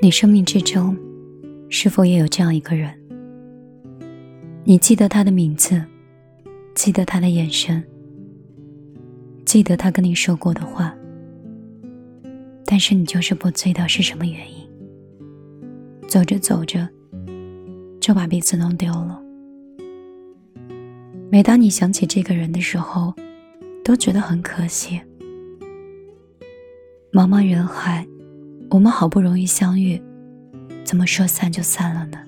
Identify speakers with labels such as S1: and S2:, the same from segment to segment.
S1: 你生命之中，是否也有这样一个人？你记得他的名字，记得他的眼神，记得他跟你说过的话，但是你就是不知道是什么原因。走着走着，就把彼此弄丢了。每当你想起这个人的时候，都觉得很可惜。茫茫人海。我们好不容易相遇，怎么说散就散了呢？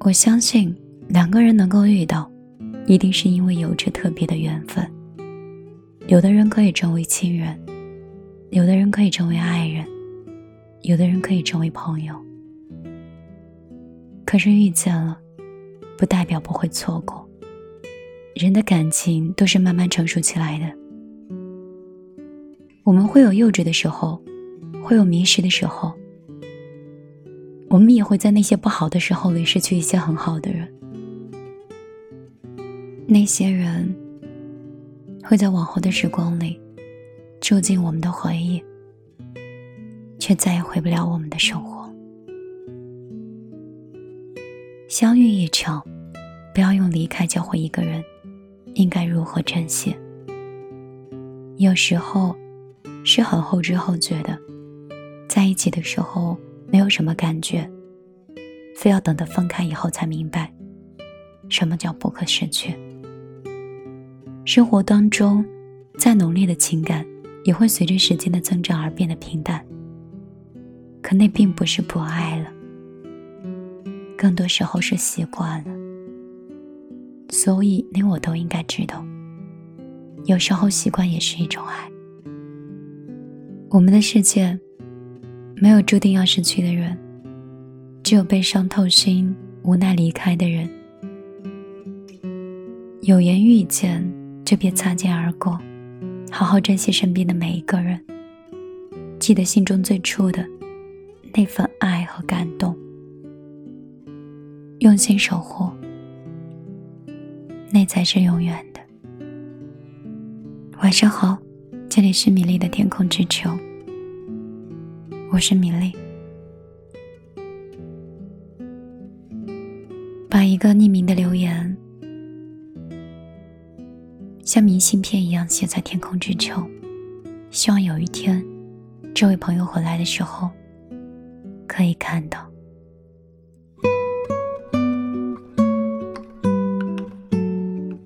S1: 我相信两个人能够遇到，一定是因为有着特别的缘分。有的人可以成为亲人，有的人可以成为爱人，有的人可以成为朋友。可是遇见了，不代表不会错过。人的感情都是慢慢成熟起来的。我们会有幼稚的时候，会有迷失的时候，我们也会在那些不好的时候里失去一些很好的人。那些人会在往后的时光里住进我们的回忆，却再也回不了我们的生活。相遇一场，不要用离开教会一个人应该如何珍惜。有时候。是很后知后觉的，在一起的时候没有什么感觉，非要等到分开以后才明白，什么叫不可失去。生活当中，再浓烈的情感也会随着时间的增长而变得平淡。可那并不是不爱了，更多时候是习惯了。所以你我都应该知道，有时候习惯也是一种爱。我们的世界，没有注定要失去的人，只有被伤透心、无奈离开的人。有缘遇见，就别擦肩而过，好好珍惜身边的每一个人。记得心中最初的那份爱和感动，用心守护，那才是永远的。晚上好。这里是米粒的天空之球，我是米粒。把一个匿名的留言，像明信片一样写在天空之球，希望有一天，这位朋友回来的时候，可以看到。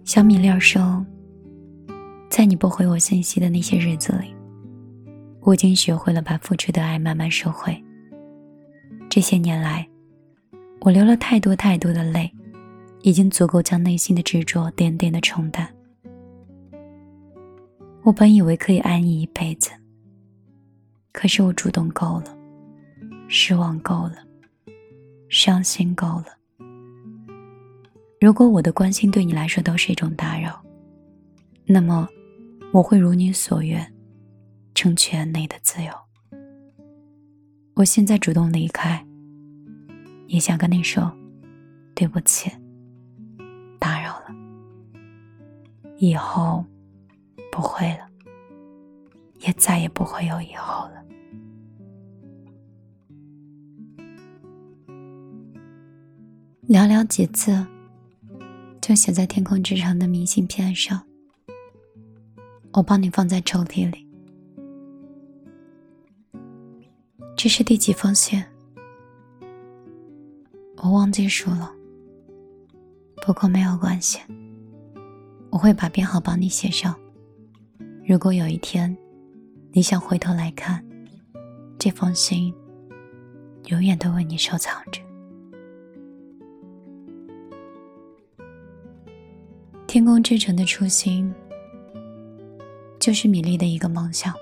S1: 小米粒说。在你不回我信息的那些日子里，我已经学会了把付出的爱慢慢收回。这些年来，我流了太多太多的泪，已经足够将内心的执着点点的冲淡。我本以为可以爱你一辈子，可是我主动够了，失望够了，伤心够了。如果我的关心对你来说都是一种打扰，那么。我会如你所愿，成全你的自由。我现在主动离开，也想跟你说对不起，打扰了。以后不会了，也再也不会有以后了。寥寥几字，就写在天空之城的明信片上。我帮你放在抽屉里。这是第几封信？我忘记数了。不过没有关系，我会把编号帮你写上。如果有一天，你想回头来看，这封信，永远都为你收藏着。天空之城的初心。就是米粒的一个梦想。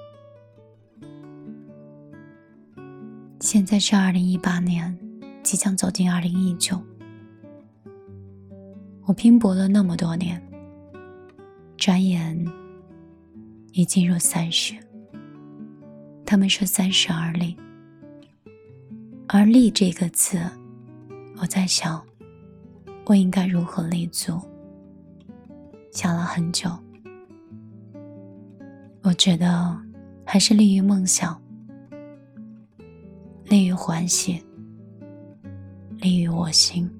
S1: 现在是二零一八年，即将走进二零一九。我拼搏了那么多年，转眼已进入三十。他们说三十而立，而立这个字，我在想，我应该如何立足？想了很久。我觉得还是利于梦想，利于欢喜，利于我心。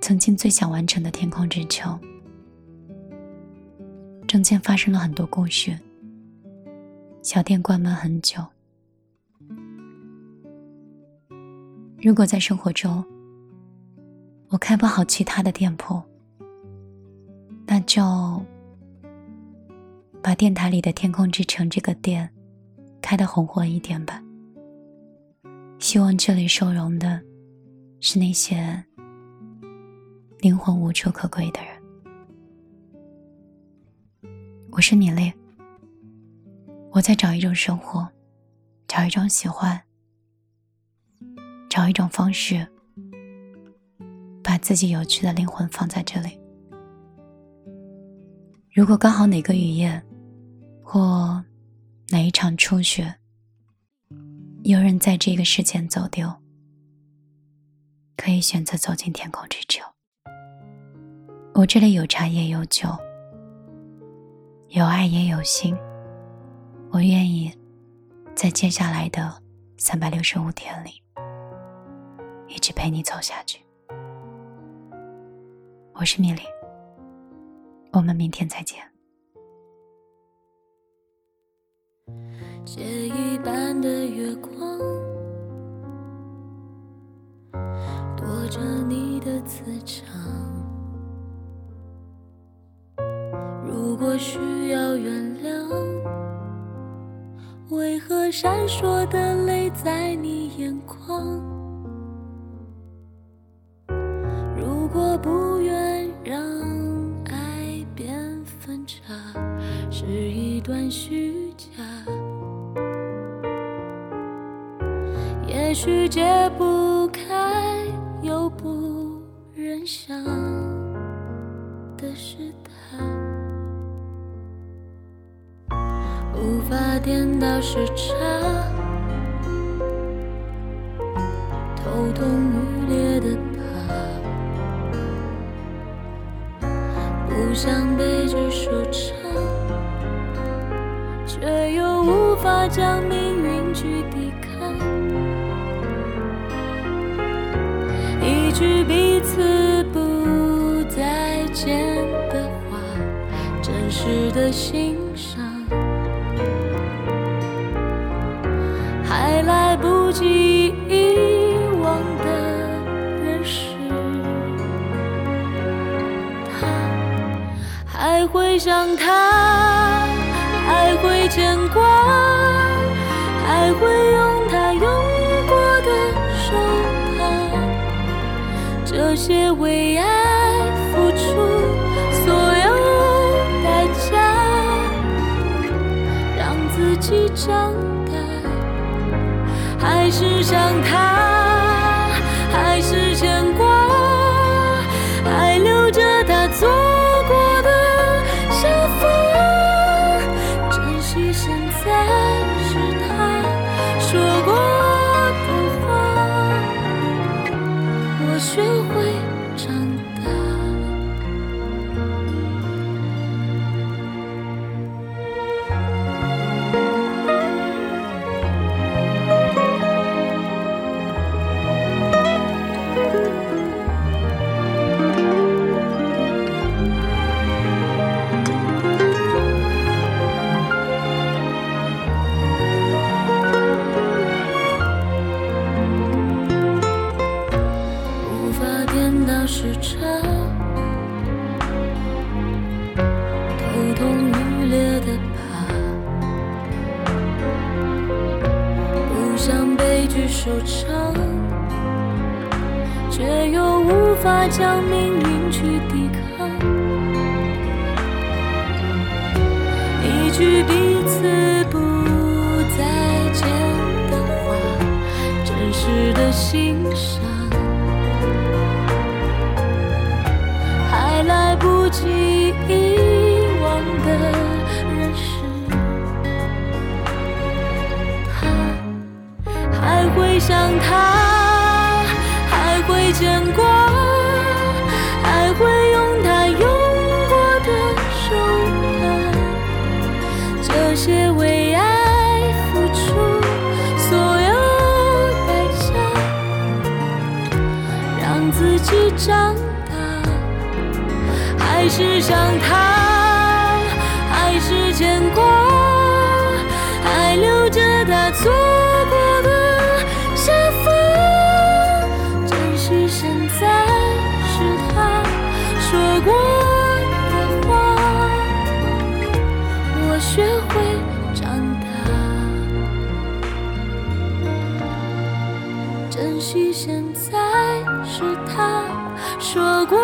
S1: 曾经最想完成的天空之球，中间发生了很多故事。小店关门很久。如果在生活中，我开不好其他的店铺，那就把电台里的天空之城这个店开得红火一点吧。希望这里收容的是那些灵魂无处可归的人。我是米粒，我在找一种生活，找一种喜欢，找一种方式。把自己有趣的灵魂放在这里。如果刚好哪个雨夜，或哪一场初雪，有人在这个世间走丢，可以选择走进天空之球。我这里有茶也有酒，有爱也有心。我愿意在接下来的三百六十五天里，一直陪你走下去。我是米粒，我们明天再见。
S2: 借一半的月光，躲着你的磁场。如果需要原谅，为何闪烁的泪在你眼眶？段虚假。也许解不开又不忍想的是他，无法颠倒时差，头痛欲裂的怕。不想被剧收场，将命运去抵抗。一句彼此不再见的话，真实的欣赏，还来不及遗忘的真实还。会想他，有，些为爱付出所有代价，让自己长大，还是想他，试着，头痛欲裂的爬，不想悲剧收场，却又无法将命运去抵抗。一句彼此不再见的话，真实的欣赏，会想他，还会牵挂，还会用他用过的手帕，这些为爱付出所有代价，让自己长大，还是想他，还是牵挂。可惜现在是他说过